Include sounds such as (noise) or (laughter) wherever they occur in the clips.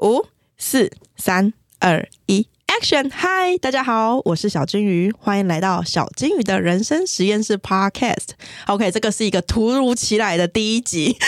五、四、三、二、一。Action！嗨，大家好，我是小金鱼，欢迎来到小金鱼的人生实验室 Podcast。OK，这个是一个突如其来的第一集。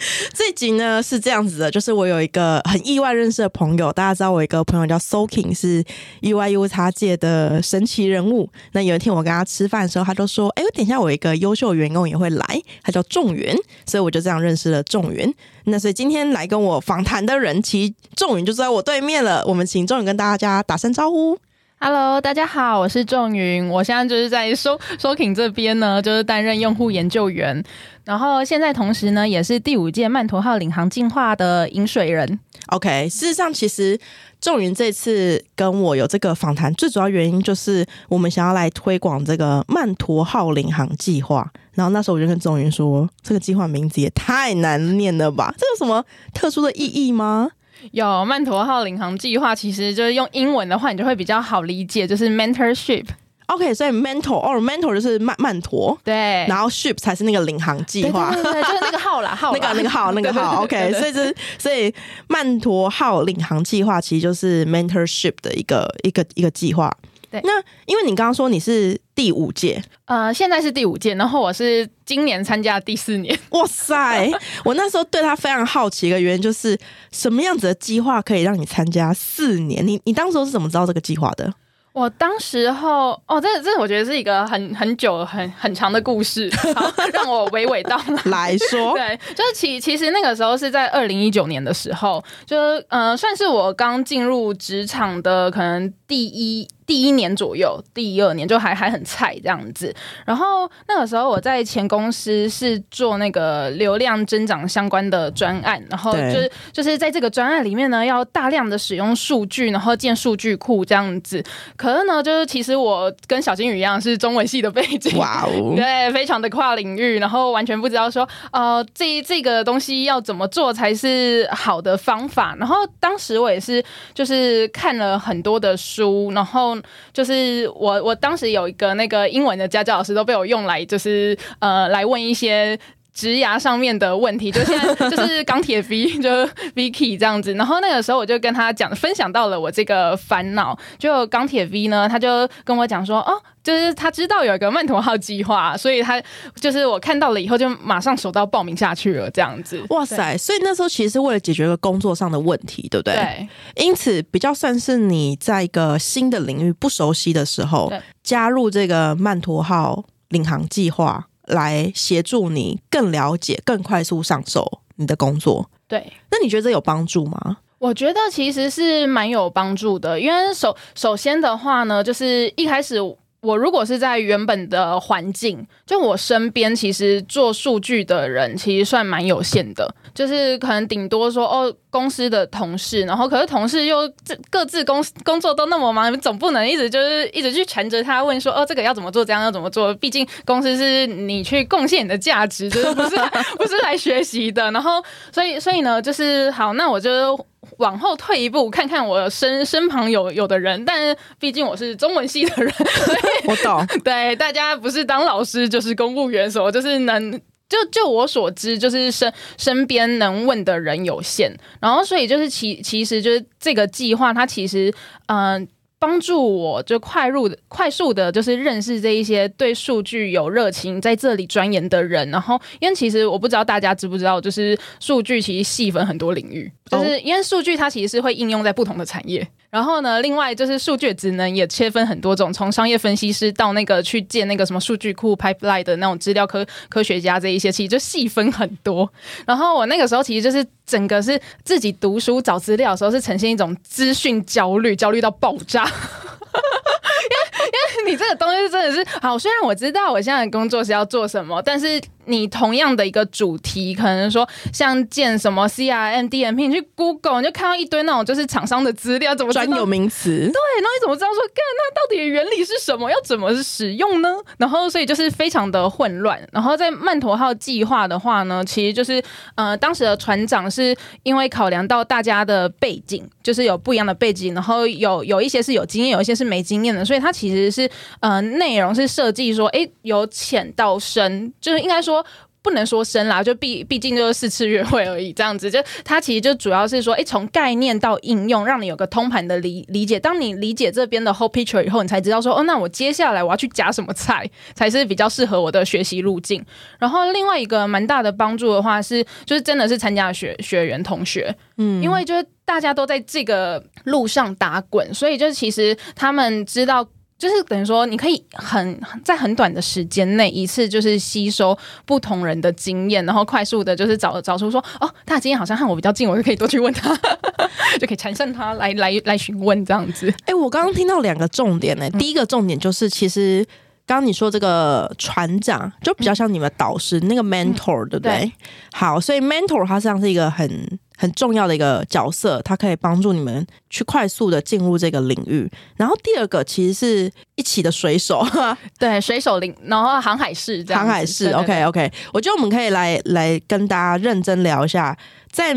(laughs) 这集呢是这样子的，就是我有一个很意外认识的朋友，大家知道我一个朋友叫 Soking，是 UIU 叉界的神奇人物。那有一天我跟他吃饭的时候，他就说：“哎，我等一下我一个优秀员工也会来，他叫仲元。”所以我就这样认识了仲元。那所以今天来跟我访谈的人，其实仲元就坐在我对面了。我们请仲元跟大家打声招呼。Hello，大家好，我是仲云，我现在就是在收收 king 这边呢，就是担任用户研究员。然后现在同时呢，也是第五届曼陀号领航进化的饮水人。OK，事实上，其实仲云这次跟我有这个访谈，最主要原因就是我们想要来推广这个曼陀号领航计划。然后那时候我就跟仲云说，这个计划名字也太难念了吧？这有什么特殊的意义吗？有曼陀号领航计划，其实就是用英文的话，你就会比较好理解，就是 mentorship。OK，所以 mentor 哦，mentor 就是曼曼陀，对，然后 ship 才是那个领航计划，对，就是那个号啦，(laughs) 号那个那个号那个号。OK，所以这所以曼陀号领航计划其实就是 mentorship 的一个一个一个计划。对，那因为你刚刚说你是第五届，呃，现在是第五届，然后我是今年参加第四年。(laughs) 哇塞，我那时候对他非常好奇，一个原因就是什么样子的计划可以让你参加四年？你你当时是怎么知道这个计划的？我当时候哦，这这我觉得是一个很很久很很长的故事，(laughs) 好让我娓娓道来说。对，就是其其实那个时候是在二零一九年的时候，就呃算是我刚进入职场的可能第一。第一年左右，第二年就还还很菜这样子。然后那个时候我在前公司是做那个流量增长相关的专案，然后就是就是在这个专案里面呢，要大量的使用数据，然后建数据库这样子。可是呢，就是其实我跟小金鱼一样是中文系的背景，哇哦，(laughs) 对，非常的跨领域，然后完全不知道说呃这这个东西要怎么做才是好的方法。然后当时我也是就是看了很多的书，然后。就是我，我当时有一个那个英文的家教老师，都被我用来，就是呃，来问一些。职涯上面的问题，就现在就是钢铁 V，就 Vicky 这样子。然后那个时候我就跟他讲，分享到了我这个烦恼。就钢铁 V 呢，他就跟我讲说，哦，就是他知道有一个曼陀号计划，所以他就是我看到了以后就马上手到报名下去了，这样子。哇塞！所以那时候其实是为了解决一个工作上的问题，对不对？对。因此比较算是你在一个新的领域不熟悉的时候，加入这个曼陀号领航计划。来协助你更了解、更快速上手你的工作。对，那你觉得这有帮助吗？我觉得其实是蛮有帮助的，因为首首先的话呢，就是一开始。我如果是在原本的环境，就我身边其实做数据的人其实算蛮有限的，就是可能顶多说哦公司的同事，然后可是同事又各自工工作都那么忙，总不能一直就是一直去缠着他问说哦这个要怎么做，这样要怎么做？毕竟公司是你去贡献你的价值，就是不是不是来学习的。然后所以所以呢，就是好，那我就。往后退一步，看看我身身旁有有的人，但毕竟我是中文系的人，(laughs) 我懂。(laughs) 对，大家不是当老师就是公务员，所就是能就就我所知，就是身身边能问的人有限，然后所以就是其其实就是这个计划，它其实嗯。帮助我就快入的快速的，就是认识这一些对数据有热情，在这里钻研的人。然后，因为其实我不知道大家知不知道，就是数据其实细分很多领域，就是因为数据它其实是会应用在不同的产业。然后呢，另外就是数据职能也切分很多种，从商业分析师到那个去建那个什么数据库 pipeline 的那种资料科科学家这一些，其实就细分很多。然后我那个时候其实就是整个是自己读书找资料的时候，是呈现一种资讯焦虑，焦虑到爆炸。因 (laughs) 为因为你这个东西真的是好，虽然我知道我现在的工作是要做什么，但是。你同样的一个主题，可能说像建什么 CRM、DMP，你去 Google 你就看到一堆那种就是厂商的资料，怎么专有名词？对，那你怎么知道说，干那到底原理是什么？要怎么使用呢？然后所以就是非常的混乱。然后在曼陀号计划的话呢，其实就是呃，当时的船长是因为考量到大家的背景，就是有不一样的背景，然后有有一些是有经验，有一些是没经验的，所以他其实是呃内容是设计说，哎，由浅到深，就是应该说。不能说深啦，就毕毕竟就是四次约会而已，这样子。就它其实就主要是说，哎，从概念到应用，让你有个通盘的理理解。当你理解这边的 whole picture 以后，你才知道说，哦，那我接下来我要去夹什么菜才是比较适合我的学习路径。然后另外一个蛮大的帮助的话是，就是真的是参加学学员同学，嗯，因为就是大家都在这个路上打滚，所以就是其实他们知道。就是等于说，你可以很在很短的时间内一次就是吸收不同人的经验，然后快速的，就是找找出说，哦，他的经验好像和我比较近，我就可以多去问他，(laughs) 就可以缠上他来来来询问这样子。哎，我刚刚听到两个重点呢，第一个重点就是，其实刚刚你说这个船长就比较像你们导师那个 mentor，对不对？好，所以 mentor 它实际上是一个很。很重要的一个角色，它可以帮助你们去快速的进入这个领域。然后第二个其实是一起的水手，(laughs) 对，水手领，然后航海士，航海士，OK OK。我觉得我们可以来来跟大家认真聊一下，在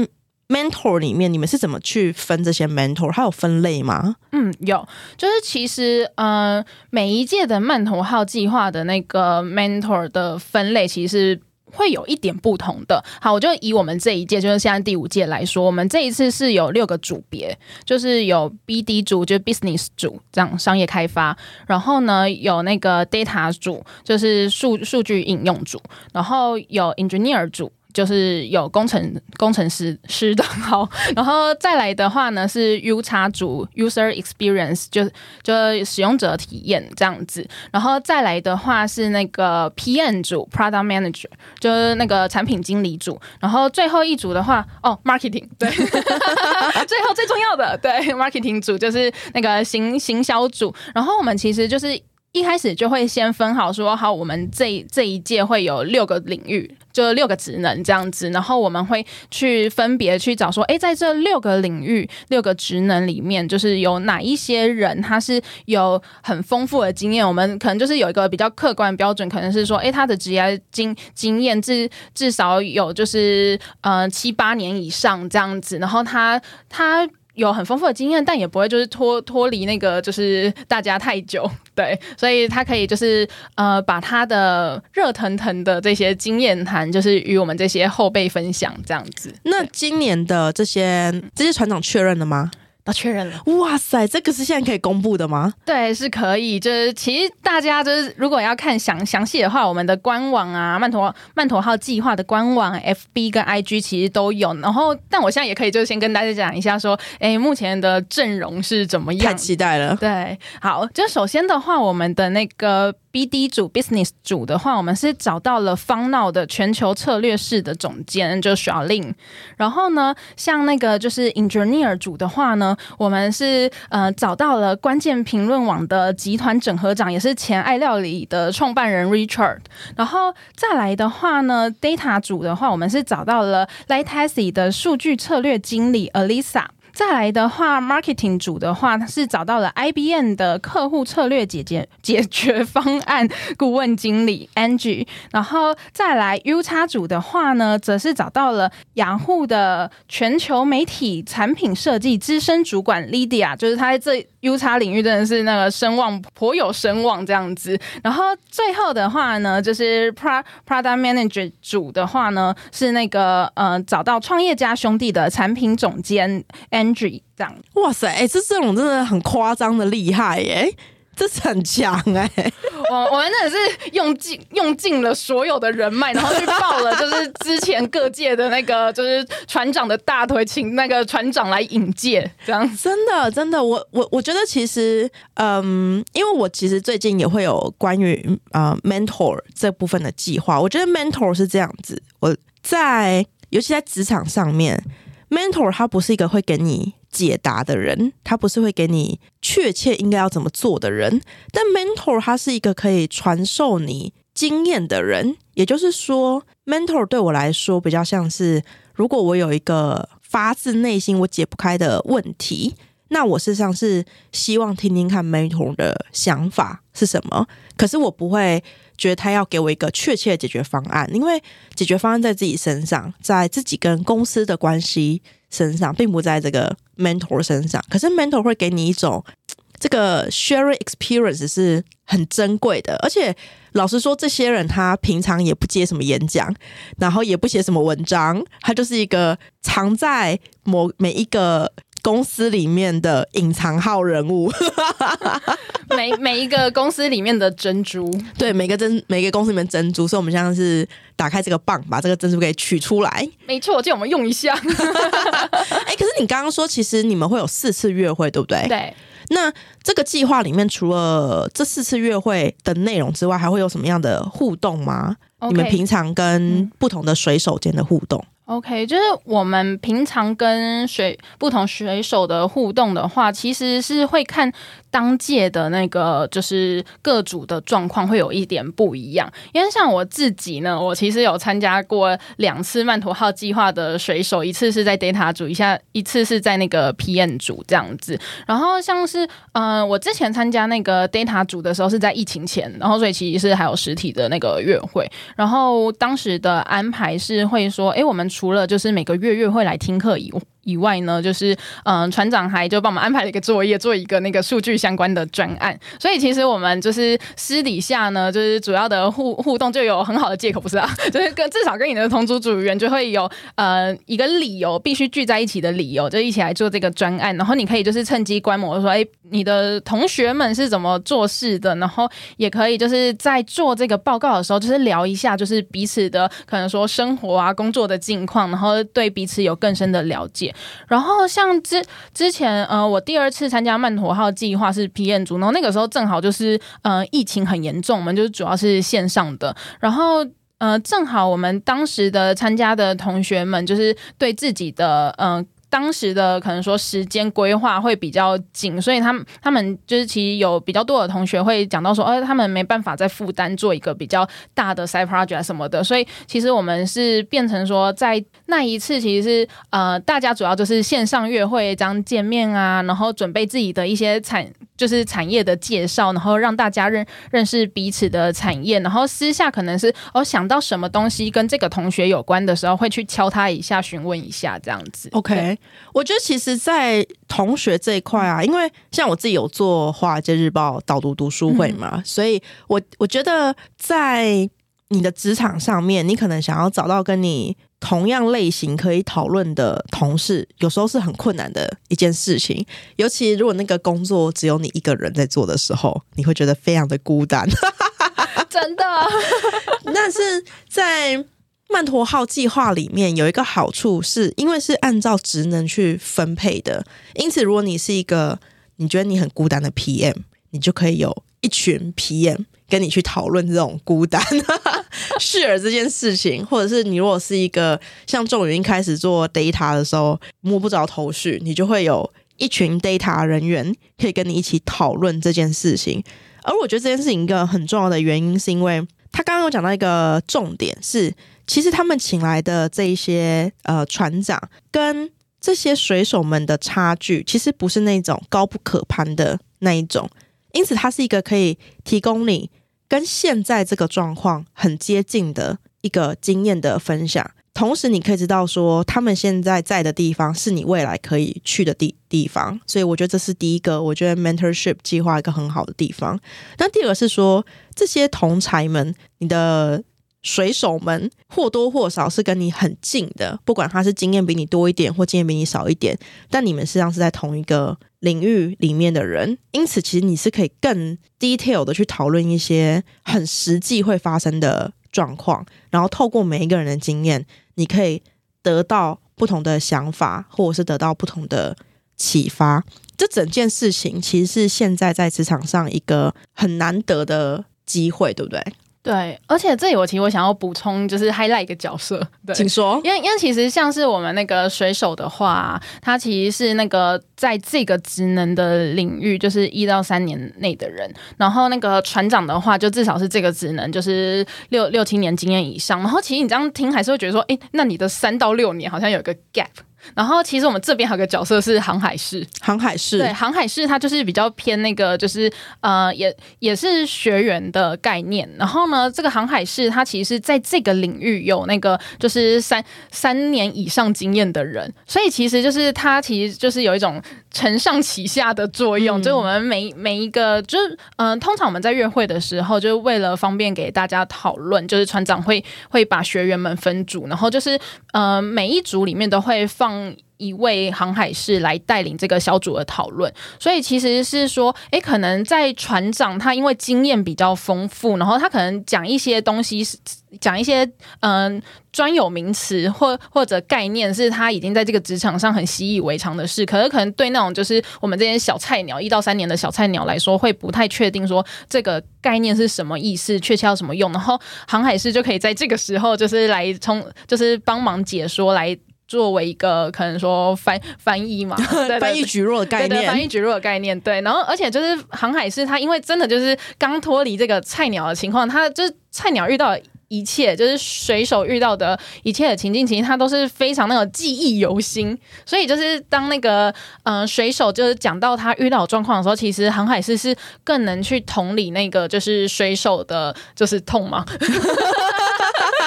mentor 里面，你们是怎么去分这些 mentor？它有分类吗？嗯，有，就是其实呃，每一届的曼陀号计划的那个 mentor 的分类，其实。会有一点不同的。好，我就以我们这一届，就是现在第五届来说，我们这一次是有六个组别，就是有 BD 组，就是 Business 组，这样商业开发。然后呢，有那个 Data 组，就是数数据应用组。然后有 Engineer 组。就是有工程工程师师的好，(laughs) 然后再来的话呢是 U 叉组 User Experience，就就使用者体验这样子，然后再来的话是那个 PM 组 Product Manager，就是那个产品经理组，然后最后一组的话哦 Marketing，对，(laughs) 最后最重要的对 Marketing 组就是那个行行销组，然后我们其实就是。一开始就会先分好，说好我们这这一届会有六个领域，就六个职能这样子，然后我们会去分别去找说，哎，在这六个领域、六个职能里面，就是有哪一些人他是有很丰富的经验，我们可能就是有一个比较客观标准，可能是说，哎，他的职业经经验至至少有就是呃七八年以上这样子，然后他他。有很丰富的经验，但也不会就是脱脱离那个就是大家太久，(laughs) 对，所以他可以就是呃把他的热腾腾的这些经验谈，就是与我们这些后辈分享这样子。那今年的这些这些船长确认了吗？都确认了，哇塞，这个是现在可以公布的吗？对，是可以。就是其实大家就是如果要看详详细的话，我们的官网啊，曼陀曼陀号计划的官网、FB 跟 IG 其实都有。然后，但我现在也可以就先跟大家讲一下，说，哎，目前的阵容是怎么样？太期待了。对，好，就首先的话，我们的那个。BD 组 Business 组的话，我们是找到了方闹的全球策略室的总监，就是 Charlene。然后呢，像那个就是 Engineer 组的话呢，我们是呃找到了关键评论网的集团整合长，也是前爱料理的创办人 Richard。然后再来的话呢，Data 组的话，我们是找到了 Lightasy 的数据策略经理 Alisa。再来的话，marketing 组的话是找到了 IBM 的客户策略解决解决方案顾问经理 Angie，然后再来 U 叉组的话呢，则是找到了雅虎的全球媒体产品设计资深主管 Lydia，就是他在这 U 叉领域真的是那个声望颇有声望这样子。然后最后的话呢，就是 Product Manager 组的话呢，是那个呃找到创业家兄弟的产品总监。这样，哇塞，哎，这这种真的很夸张的厉害耶，这是很强哎。我我们真的是用尽用尽了所有的人脉，然后去报了，就是之前各界的那个就是船长的大腿，请那个船长来引荐，这样真的真的，我我我觉得其实，嗯，因为我其实最近也会有关于呃 mentor 这部分的计划，我觉得 mentor 是这样子，我在尤其在职场上面。Mentor 他不是一个会给你解答的人，他不是会给你确切应该要怎么做的人。但 mentor 他是一个可以传授你经验的人。也就是说，mentor 对我来说比较像是，如果我有一个发自内心我解不开的问题，那我事实上是希望听听看 mentor 的想法是什么。可是我不会。觉得他要给我一个确切的解决方案，因为解决方案在自己身上，在自己跟公司的关系身上，并不在这个 mentor 身上。可是 mentor 会给你一种这个 sharing experience 是很珍贵的，而且老实说，这些人他平常也不接什么演讲，然后也不写什么文章，他就是一个藏在某每一个公司里面的隐藏号人物。(laughs) 每每一个公司里面的珍珠，对，每个珍每个公司里面珍珠，所以我们现在是打开这个棒，把这个珍珠给取出来。没错，借我们用一下。(laughs) 哎，可是你刚刚说，其实你们会有四次约会，对不对？对。那这个计划里面，除了这四次约会的内容之外，还会有什么样的互动吗？你们平常跟不同的水手间的互动？OK，就是我们平常跟水不同水手的互动的话，其实是会看当届的那个就是各组的状况会有一点不一样。因为像我自己呢，我其实有参加过两次曼陀号计划的水手，一次是在 Data 组，一下一次是在那个 PM 组这样子。然后像是嗯，我之前参加那个 Data 组的时候是在疫情前，然后所以其实是还有实体的那个月会。然后当时的安排是会说，哎，我们。除了就是每个月月会来听课以以外呢，就是嗯，船长还就帮我们安排了一个作业，做一个那个数据相关的专案。所以其实我们就是私底下呢，就是主要的互互动就有很好的借口，不是啊？(laughs) 就是跟至少跟你的同组组员就会有呃一个理由，必须聚在一起的理由，就一起来做这个专案。然后你可以就是趁机观摩，说哎，你的同学们是怎么做事的？然后也可以就是在做这个报告的时候，就是聊一下，就是彼此的可能说生活啊、工作的近况，然后对彼此有更深的了解。然后像之之前，呃，我第二次参加曼陀号计划是 PM 组，然后那个时候正好就是呃疫情很严重，嘛就是主要是线上的，然后呃正好我们当时的参加的同学们就是对自己的嗯。当时的可能说时间规划会比较紧，所以他们他们就是其实有比较多的同学会讲到说，呃，他们没办法再负担做一个比较大的 side project 什么的，所以其实我们是变成说，在那一次其实是呃，大家主要就是线上约会这样见面啊，然后准备自己的一些产就是产业的介绍，然后让大家认认识彼此的产业，然后私下可能是哦想到什么东西跟这个同学有关的时候，会去敲他一下，询问一下这样子。OK。我觉得其实，在同学这一块啊，因为像我自己有做《华尔街日报》导读读书会嘛，所以我我觉得在你的职场上面，你可能想要找到跟你同样类型可以讨论的同事，有时候是很困难的一件事情。尤其如果那个工作只有你一个人在做的时候，你会觉得非常的孤单。(laughs) (laughs) 真的，但是在。曼陀号计划里面有一个好处，是因为是按照职能去分配的，因此如果你是一个你觉得你很孤单的 PM，你就可以有一群 PM 跟你去讨论这种孤单 (laughs) share 这件事情，或者是你如果是一个像仲云开始做 data 的时候摸不着头绪，你就会有一群 data 人员可以跟你一起讨论这件事情。而我觉得这件事情一个很重要的原因，是因为他刚刚有讲到一个重点是。其实他们请来的这一些呃船长跟这些水手们的差距，其实不是那种高不可攀的那一种，因此它是一个可以提供你跟现在这个状况很接近的一个经验的分享。同时，你可以知道说他们现在在的地方是你未来可以去的地地方。所以，我觉得这是第一个，我觉得 mentorship 计划一个很好的地方。那第二个是说这些同才们，你的。水手们或多或少是跟你很近的，不管他是经验比你多一点或经验比你少一点，但你们实际上是在同一个领域里面的人，因此其实你是可以更 detail 的去讨论一些很实际会发生的状况，然后透过每一个人的经验，你可以得到不同的想法，或者是得到不同的启发。这整件事情其实是现在在职场上一个很难得的机会，对不对？对，而且这里我其实我想要补充，就是 highlight 一个角色，(laughs) 对请说。因为因为其实像是我们那个水手的话，他其实是那个在这个职能的领域，就是一到三年内的人。然后那个船长的话，就至少是这个职能，就是六六七年经验以上。然后其实你这样听，还是会觉得说，哎，那你的三到六年好像有一个 gap。然后其实我们这边还有个角色是航海士，航海士对，航海士他就是比较偏那个，就是呃，也也是学员的概念。然后呢，这个航海士他其实是在这个领域有那个就是三三年以上经验的人，所以其实就是他其实就是有一种承上启下的作用。就是我们每每一个，就是嗯，通常我们在约会的时候，就是为了方便给大家讨论，就是船长会会把学员们分组，然后就是呃，每一组里面都会放。嗯一位航海士来带领这个小组的讨论，所以其实是说，诶，可能在船长他因为经验比较丰富，然后他可能讲一些东西是，讲一些嗯专有名词或或者概念，是他已经在这个职场上很习以为常的事。可是可能对那种就是我们这些小菜鸟，一到三年的小菜鸟来说，会不太确定说这个概念是什么意思，确切要什么用。然后航海士就可以在这个时候，就是来从就是帮忙解说来。作为一个可能说翻翻译嘛，(laughs) 翻译局弱的概念，翻译局弱的概念，对。然后，而且就是航海士，他因为真的就是刚脱离这个菜鸟的情况，他就是菜鸟遇到一切，就是水手遇到的一切的情境，其实他都是非常那个记忆犹新。所以，就是当那个嗯水手就是讲到他遇到状况的时候，其实航海士是更能去同理那个就是水手的，就是痛嘛。(laughs)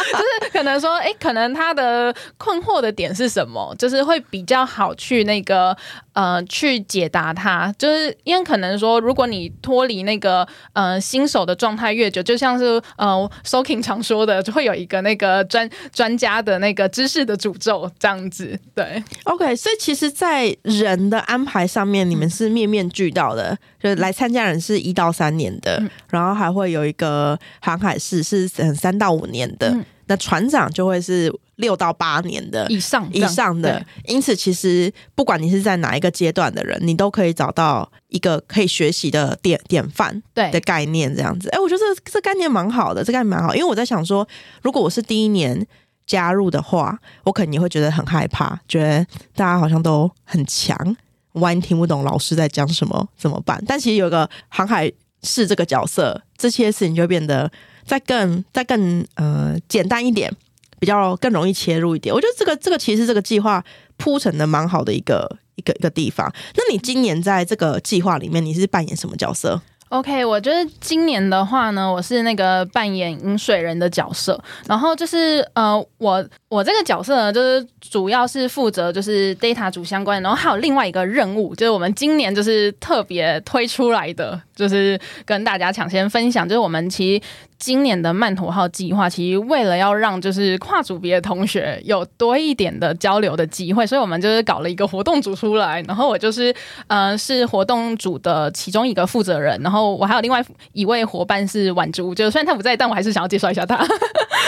(laughs) 就是可能说，哎，可能他的困惑的点是什么？就是会比较好去那个呃，去解答他。就是因为可能说，如果你脱离那个呃新手的状态越久，就像是呃 Soking 常说的，就会有一个那个专 (laughs) 专家的那个知识的诅咒这样子。对，OK，所以其实，在人的安排上面，你们是面面俱到的。就来参加人是一到三年的，然后还会有一个航海士是三到五年的。那船长就会是六到八年的以上以上的，因此其实不管你是在哪一个阶段的人，你都可以找到一个可以学习的典典范对的概念这样子。哎，我觉得这这概念蛮好的，这概念蛮好，因为我在想说，如果我是第一年加入的话，我肯定会觉得很害怕，觉得大家好像都很强，万一听不懂老师在讲什么怎么办？但其实有个航海士这个角色，这些事情就变得。再更再更呃简单一点，比较更容易切入一点。我觉得这个这个其实这个计划铺成的蛮好的一个一个一个地方。那你今年在这个计划里面，你是扮演什么角色？OK，我觉得今年的话呢，我是那个扮演饮水人的角色，然后就是呃，我我这个角色呢，就是主要是负责就是 data 组相关，然后还有另外一个任务，就是我们今年就是特别推出来的，就是跟大家抢先分享，就是我们其实。今年的曼陀号计划，其实为了要让就是跨组别的同学有多一点的交流的机会，所以我们就是搞了一个活动组出来。然后我就是呃是活动组的其中一个负责人，然后我还有另外一位伙伴是婉珠，就虽然他不在，但我还是想要介绍一下他。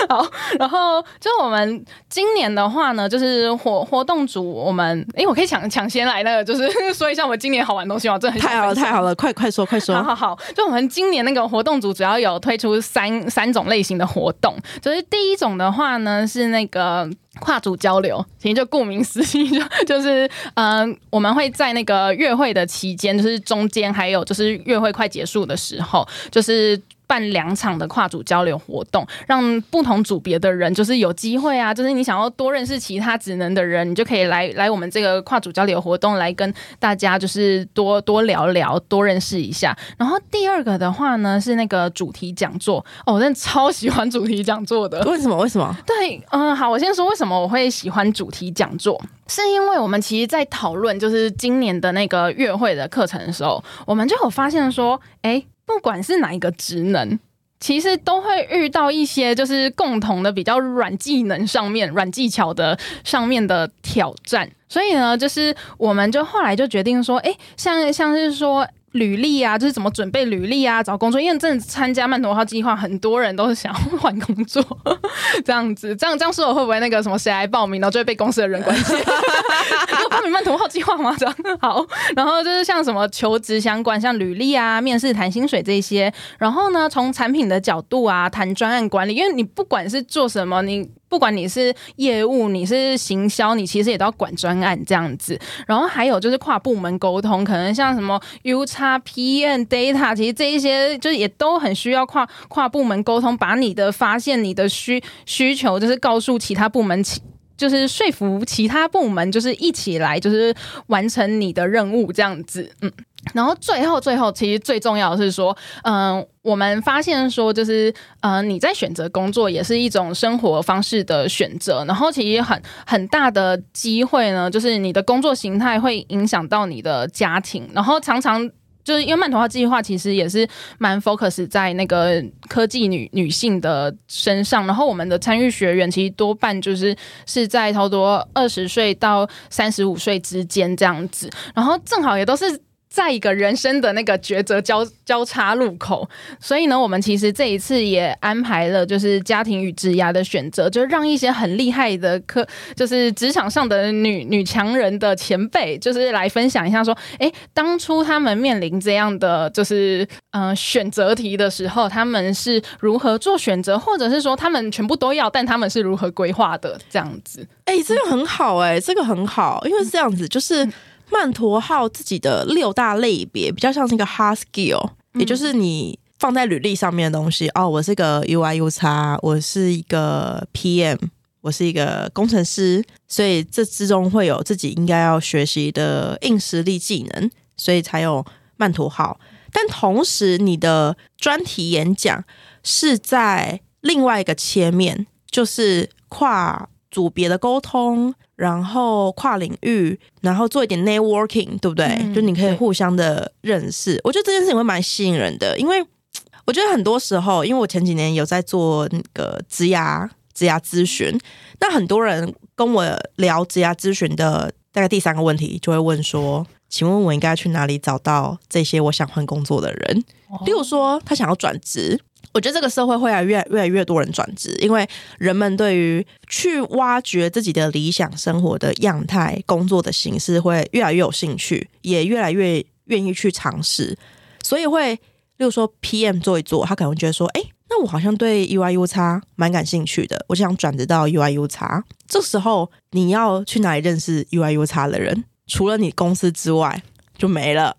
好，然后就我们今年的话呢，就是活活动组，我们哎，我可以抢抢先来那个，就是说一下我们今年好玩东西吗？真的太好了，太好了，快快说，快说。好好好，就我们今年那个活动组主要有推出。三三种类型的活动，就是第一种的话呢，是那个跨组交流，其实就顾名思义，就 (laughs) 就是嗯，我们会在那个月会的期间，就是中间还有就是月会快结束的时候，就是。办两场的跨组交流活动，让不同组别的人就是有机会啊，就是你想要多认识其他职能的人，你就可以来来我们这个跨组交流活动来跟大家就是多多聊聊，多认识一下。然后第二个的话呢是那个主题讲座，哦，我真的超喜欢主题讲座的。为什么？为什么？对，嗯，好，我先说为什么我会喜欢主题讲座，是因为我们其实，在讨论就是今年的那个月会的课程的时候，我们就有发现说，哎。不管是哪一个职能，其实都会遇到一些就是共同的比较软技能上面、软技巧的上面的挑战。所以呢，就是我们就后来就决定说，哎，像像是说。履历啊，就是怎么准备履历啊，找工作。因为真的参加曼陀号计划，很多人都是想要换工作，(laughs) 这样子，这样这样说，我会不会那个什么谁来报名，然后就会被公司的人关切？(laughs) 要报名曼陀号计划吗？这样好。然后就是像什么求职相关，像履历啊、面试、谈薪水这些。然后呢，从产品的角度啊，谈专案管理。因为你不管是做什么，你。不管你是业务，你是行销，你其实也都要管专案这样子。然后还有就是跨部门沟通，可能像什么 U 叉 P、N Data，其实这一些就是也都很需要跨跨部门沟通，把你的发现、你的需需求，就是告诉其他部门。其就是说服其他部门，就是一起来，就是完成你的任务这样子，嗯。然后最后最后，其实最重要的是说，嗯，我们发现说，就是嗯，你在选择工作也是一种生活方式的选择。然后其实很很大的机会呢，就是你的工作形态会影响到你的家庭。然后常常。就是因为曼陀化计划其实也是蛮 focus 在那个科技女女性的身上，然后我们的参与学员其实多半就是是在差不多二十岁到三十五岁之间这样子，然后正好也都是。在一个人生的那个抉择交交叉路口，所以呢，我们其实这一次也安排了，就是家庭与职涯的选择，就让一些很厉害的科，就是职场上的女女强人的前辈，就是来分享一下，说，哎，当初他们面临这样的就是呃选择题的时候，他们是如何做选择，或者是说他们全部都要，但他们是如何规划的这样子？哎，这个很好，哎，这个很好，因为是这样子，就是。曼陀号自己的六大类别比较像是一个 hard skill，也就是你放在履历上面的东西。哦，我是个 UI U 叉我是一个 PM，我是一个工程师，所以这之中会有自己应该要学习的硬实力技能，所以才有曼陀号。但同时，你的专题演讲是在另外一个切面，就是跨组别的沟通。然后跨领域，然后做一点 networking，对不对？就你可以互相的认识。我觉得这件事情会蛮吸引人的，因为 (tsk) 我觉得很多时候，因为我前几年有在做那个职涯职涯咨询，那很多人跟我聊职涯咨询的大概第三个问题，就会问说：“请问我应该去哪里找到这些我想换工作的人？”例如说，他想要转职。我觉得这个社会会来越越来越多人转职，因为人们对于去挖掘自己的理想生活的样态、工作的形式会越来越有兴趣，也越来越愿意去尝试。所以会，例如说 PM 做一做，他可能觉得说：“哎，那我好像对 UIU 差蛮感兴趣的，我想转职到 UIU 差。”这时候你要去哪里认识 UIU 差的人？除了你公司之外？就没了。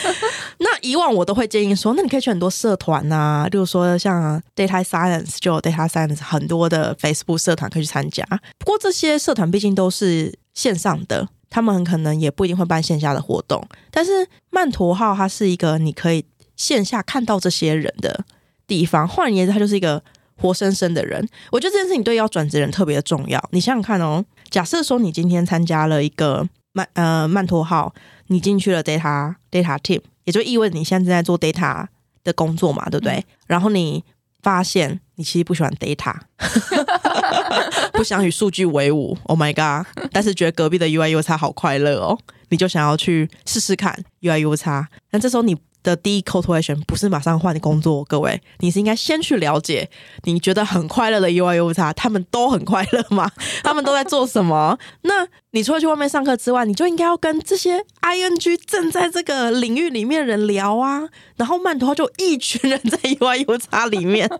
(laughs) 那以往我都会建议说，那你可以去很多社团呐，例如说像 Data Science 就有 Data Science 很多的 Facebook 社团可以去参加。不过这些社团毕竟都是线上的，他们很可能也不一定会办线下的活动。但是曼陀号它是一个你可以线下看到这些人的地方，换言之，它就是一个活生生的人。我觉得这件事情对要转职人特别的重要。你想想看哦，假设说你今天参加了一个曼呃曼陀号。你进去了 data data team，也就意味着你现在正在做 data 的工作嘛，对不对？然后你发现你其实不喜欢 data，(laughs) (laughs) 不想与数据为伍。Oh my god！但是觉得隔壁的 UI U 叉好快乐哦，你就想要去试试看 UI U 叉。那这时候你。的第一 call to action 不是马上换工作，各位，你是应该先去了解你觉得很快乐的 UI U 叉，他们都很快乐吗？他们都在做什么？那你除了去外面上课之外，你就应该要跟这些 ING 正在这个领域里面的人聊啊。然后曼陀就一群人在 UI U 叉里面，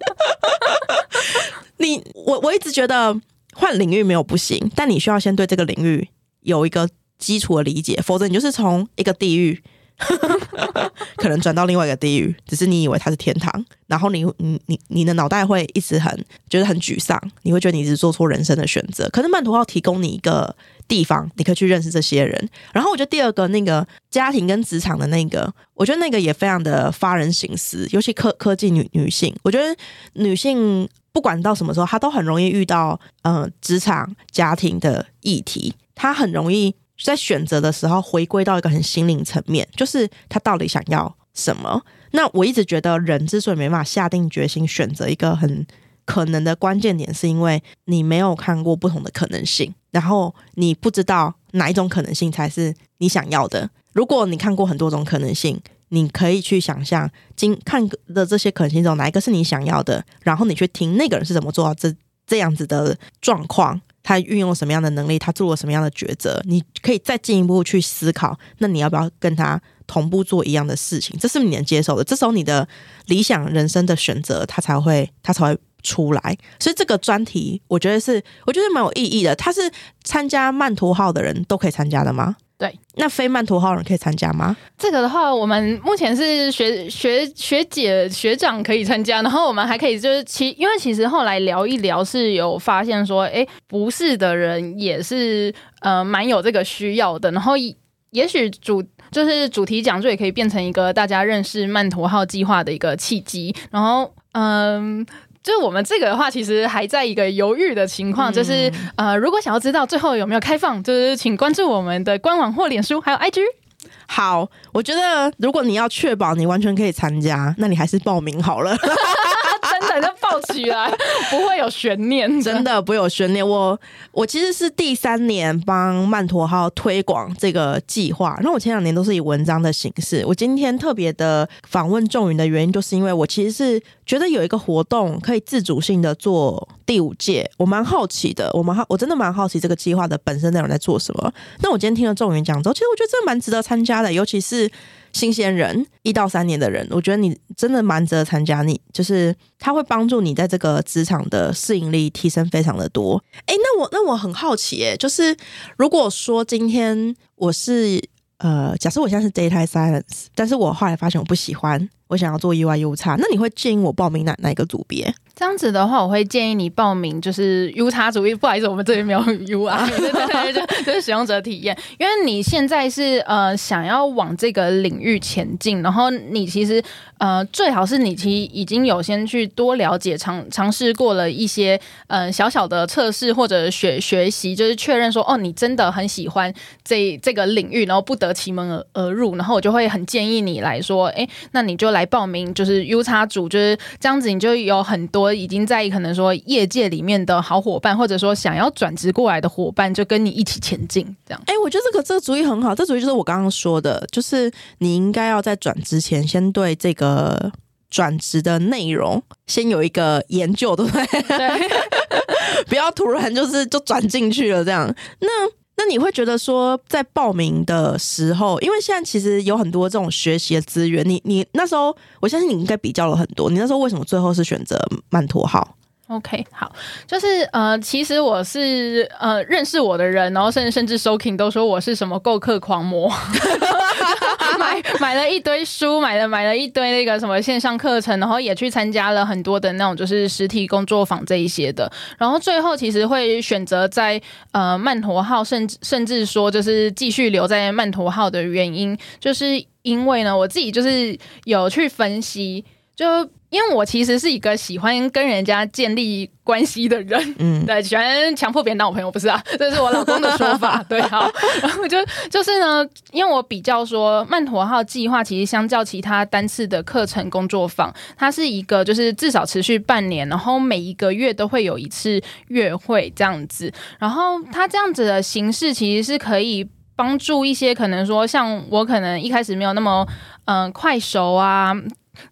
(laughs) 你我我一直觉得换领域没有不行，但你需要先对这个领域有一个基础的理解，否则你就是从一个地域。(laughs) 可能转到另外一个地狱，只是你以为它是天堂，然后你你你你的脑袋会一直很觉得很沮丧，你会觉得你是做错人生的选择。可是曼图号提供你一个地方，你可以去认识这些人。然后我觉得第二个那个家庭跟职场的那个，我觉得那个也非常的发人省思，尤其科科技女女性，我觉得女性不管到什么时候，她都很容易遇到嗯职场家庭的议题，她很容易。在选择的时候，回归到一个很心灵层面，就是他到底想要什么。那我一直觉得，人之所以没办法下定决心选择一个很可能的关键点，是因为你没有看过不同的可能性，然后你不知道哪一种可能性才是你想要的。如果你看过很多种可能性，你可以去想象，今看的这些可能性中哪一个是你想要的，然后你去听那个人是怎么做到这这样子的状况。他运用什么样的能力？他做了什么样的抉择？你可以再进一步去思考，那你要不要跟他同步做一样的事情？这是你能接受的。这时候你的理想人生的选择，他才会他才会出来。所以这个专题，我觉得是我觉得蛮有意义的。他是参加曼陀号的人都可以参加的吗？对，那非曼陀号人可以参加吗？这个的话，我们目前是学学学姐学长可以参加，然后我们还可以就是其因为其实后来聊一聊是有发现说，哎，不是的人也是呃蛮有这个需要的，然后也许主就是主题讲座也可以变成一个大家认识曼陀号计划的一个契机，然后嗯。就是我们这个的话，其实还在一个犹豫的情况。就是呃，如果想要知道最后有没有开放，就是请关注我们的官网或脸书，还有 IG。好，我觉得如果你要确保你完全可以参加，那你还是报名好了。(laughs) 跳起来，不会有悬念，真的不会有悬念。我我其实是第三年帮曼陀号推广这个计划，那我前两年都是以文章的形式。我今天特别的访问众云的原因，就是因为我其实是觉得有一个活动可以自主性的做第五届，我蛮好奇的。我蛮好，我真的蛮好奇这个计划的本身内容在做什么。那我今天听了众云讲之后，其实我觉得这蛮值得参加的，尤其是。新鲜人一到三年的人，我觉得你真的蛮值得参加。你就是他会帮助你在这个职场的适应力提升非常的多。哎，那我那我很好奇，哎，就是如果说今天我是呃，假设我现在是 data science，但是我后来发现我不喜欢，我想要做 UI U 叉，那你会建议我报名哪哪一个组别？这样子的话，我会建议你报名就是 U 叉主义。不好意思，我们这里没有 U I，(laughs) 对对对，就就是使用者体验。因为你现在是呃想要往这个领域前进，然后你其实呃最好是你其实已经有先去多了解尝尝试过了一些呃小小的测试或者学学习，就是确认说哦你真的很喜欢这这个领域，然后不得其门而而入，然后我就会很建议你来说，哎，那你就来报名就是 U 叉组，就是这样子，你就有很多。已经在可能说业界里面的好伙伴，或者说想要转职过来的伙伴，就跟你一起前进，这样。哎，我觉得这个这个主意很好，这主意就是我刚刚说的，就是你应该要在转职前，先对这个转职的内容先有一个研究，对不对？对，(laughs) (laughs) 不要突然就是就转进去了这样。那那你会觉得说，在报名的时候，因为现在其实有很多这种学习的资源，你你那时候，我相信你应该比较了很多。你那时候为什么最后是选择曼陀号？OK，好，就是呃，其实我是呃认识我的人，然后甚至甚至 Soking 都说我是什么购客狂魔，(laughs) (laughs) 买买了一堆书，买了买了一堆那个什么线上课程，然后也去参加了很多的那种就是实体工作坊这一些的，然后最后其实会选择在呃曼陀号，甚至甚至说就是继续留在曼陀号的原因，就是因为呢，我自己就是有去分析就。因为我其实是一个喜欢跟人家建立关系的人，嗯，对，喜欢强迫别人当我朋友，不是啊，(laughs) 这是我老公的说法，(laughs) 对，好，然后就就是呢，因为我比较说曼陀号计划，其实相较其他单次的课程工作坊，它是一个就是至少持续半年，然后每一个月都会有一次月会这样子，然后它这样子的形式其实是可以帮助一些可能说像我可能一开始没有那么嗯快熟啊。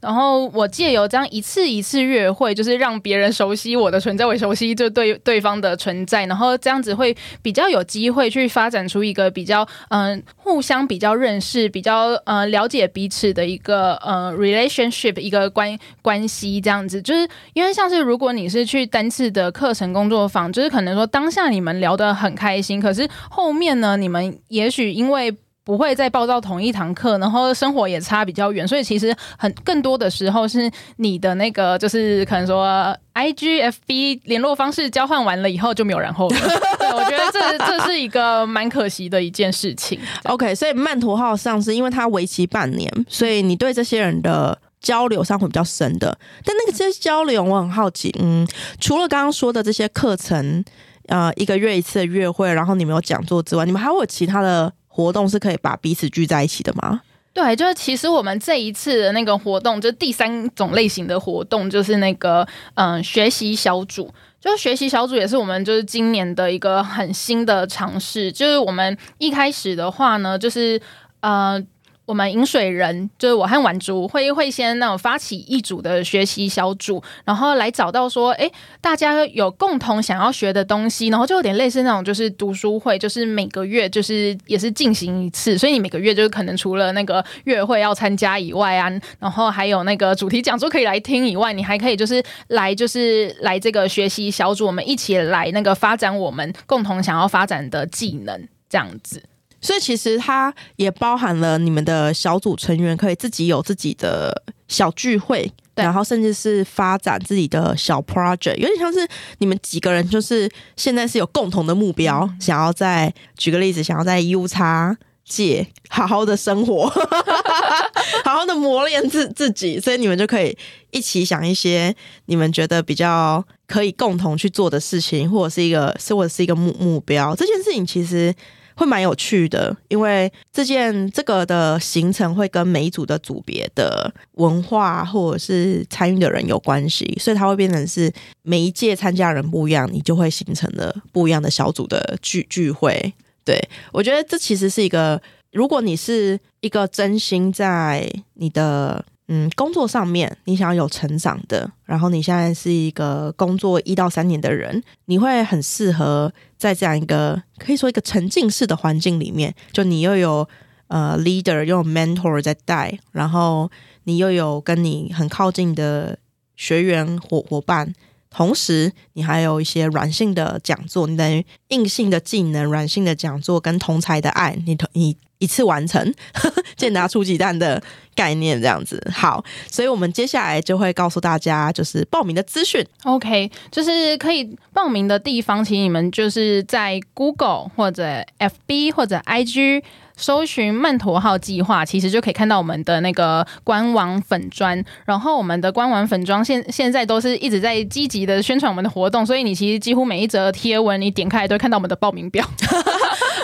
然后我借由这样一次一次约会，就是让别人熟悉我的存在，我熟悉就对对方的存在，然后这样子会比较有机会去发展出一个比较嗯互相比较认识、比较呃了解彼此的一个呃 relationship 一个关关系这样子。就是因为像是如果你是去单次的课程工作坊，就是可能说当下你们聊得很开心，可是后面呢，你们也许因为不会再报到同一堂课，然后生活也差比较远，所以其实很更多的时候是你的那个就是可能说 I G F B 联络方式交换完了以后就没有然后了。(laughs) 对我觉得这这是一个蛮可惜的一件事情。(laughs) OK，所以曼陀号上是因为它为期半年，所以你对这些人的交流上会比较深的。但那个这些交流，我很好奇，嗯，除了刚刚说的这些课程，呃，一个月一次的约会，然后你们有讲座之外，你们还会有其他的？活动是可以把彼此聚在一起的吗？对，就是其实我们这一次的那个活动，就第三种类型的活动，就是那个嗯学习小组。就是学习小组也是我们就是今年的一个很新的尝试。就是我们一开始的话呢，就是嗯。我们饮水人就是我和婉竹会会先那种发起一组的学习小组，然后来找到说，哎，大家有共同想要学的东西，然后就有点类似那种就是读书会，就是每个月就是也是进行一次，所以你每个月就是可能除了那个月会要参加以外啊，然后还有那个主题讲座可以来听以外，你还可以就是来就是来这个学习小组，我们一起来那个发展我们共同想要发展的技能，这样子。所以其实它也包含了你们的小组成员可以自己有自己的小聚会，然后甚至是发展自己的小 project，有点像是你们几个人就是现在是有共同的目标，想要在举个例子，想要在 U 叉界好好的生活，(laughs) 好好的磨练自自己，所以你们就可以一起想一些你们觉得比较可以共同去做的事情，或者是一个是或者是一个目目标。这件事情其实会蛮有趣的，因为这件这个的行程会跟每一组的组别的文化或者是参与的人有关系，所以它会变成是每一届参加人不一样，你就会形成了不一样的小组的聚聚会。对我觉得这其实是一个，如果你是一个真心在你的嗯工作上面，你想要有成长的，然后你现在是一个工作一到三年的人，你会很适合在这样一个可以说一个沉浸式的环境里面，就你又有呃 leader 又有 mentor 在带，然后你又有跟你很靠近的学员伙伙伴。同时，你还有一些软性的讲座，你等于硬性的技能、软性的讲座跟同才的爱，你同你一次完成，(laughs) 健达出鸡蛋的概念这样子。好，所以我们接下来就会告诉大家，就是报名的资讯。OK，就是可以报名的地方，请你们就是在 Google 或者 FB 或者 IG 搜寻“曼陀号计划”，其实就可以看到我们的那个官网粉砖。然后我们的官网粉砖现现在都是一直在积极的宣传我们的活动，所以你其实几乎每一则贴文你点开来都会看到我们的报名表。(laughs)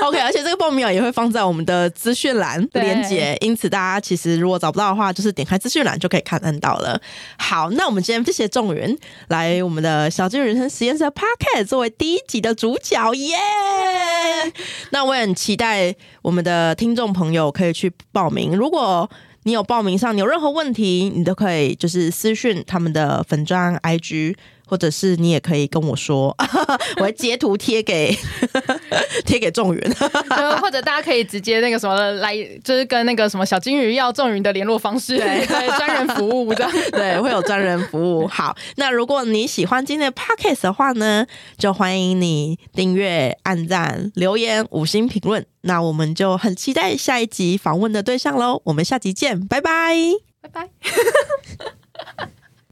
(laughs) OK，而且这个报名表也会放在我们的资讯栏对连接，因此大家其实如果找不到的话，就是点开资讯栏就可以看得到了。好，那我们今天谢谢仲云来我们的小金人生实验室的 Podcast 作为第一集的主角，耶、那我也很期待我们的听众朋友可以去报名，如果。你有报名上，你有任何问题，你都可以就是私讯他们的粉砖 IG，或者是你也可以跟我说，(laughs) 我会截图贴给 (laughs) 贴给众人。就 (laughs) 或者大家可以直接那个什么来，就是跟那个什么小金鱼要众云的联络方式，对对，专人服务这样。对，会有专人服务。好，那如果你喜欢今天的 podcast 的话呢，就欢迎你订阅、按赞、留言、五星评论。那我们就很期待下一集访问的对象喽。我们下集见，拜拜。拜拜。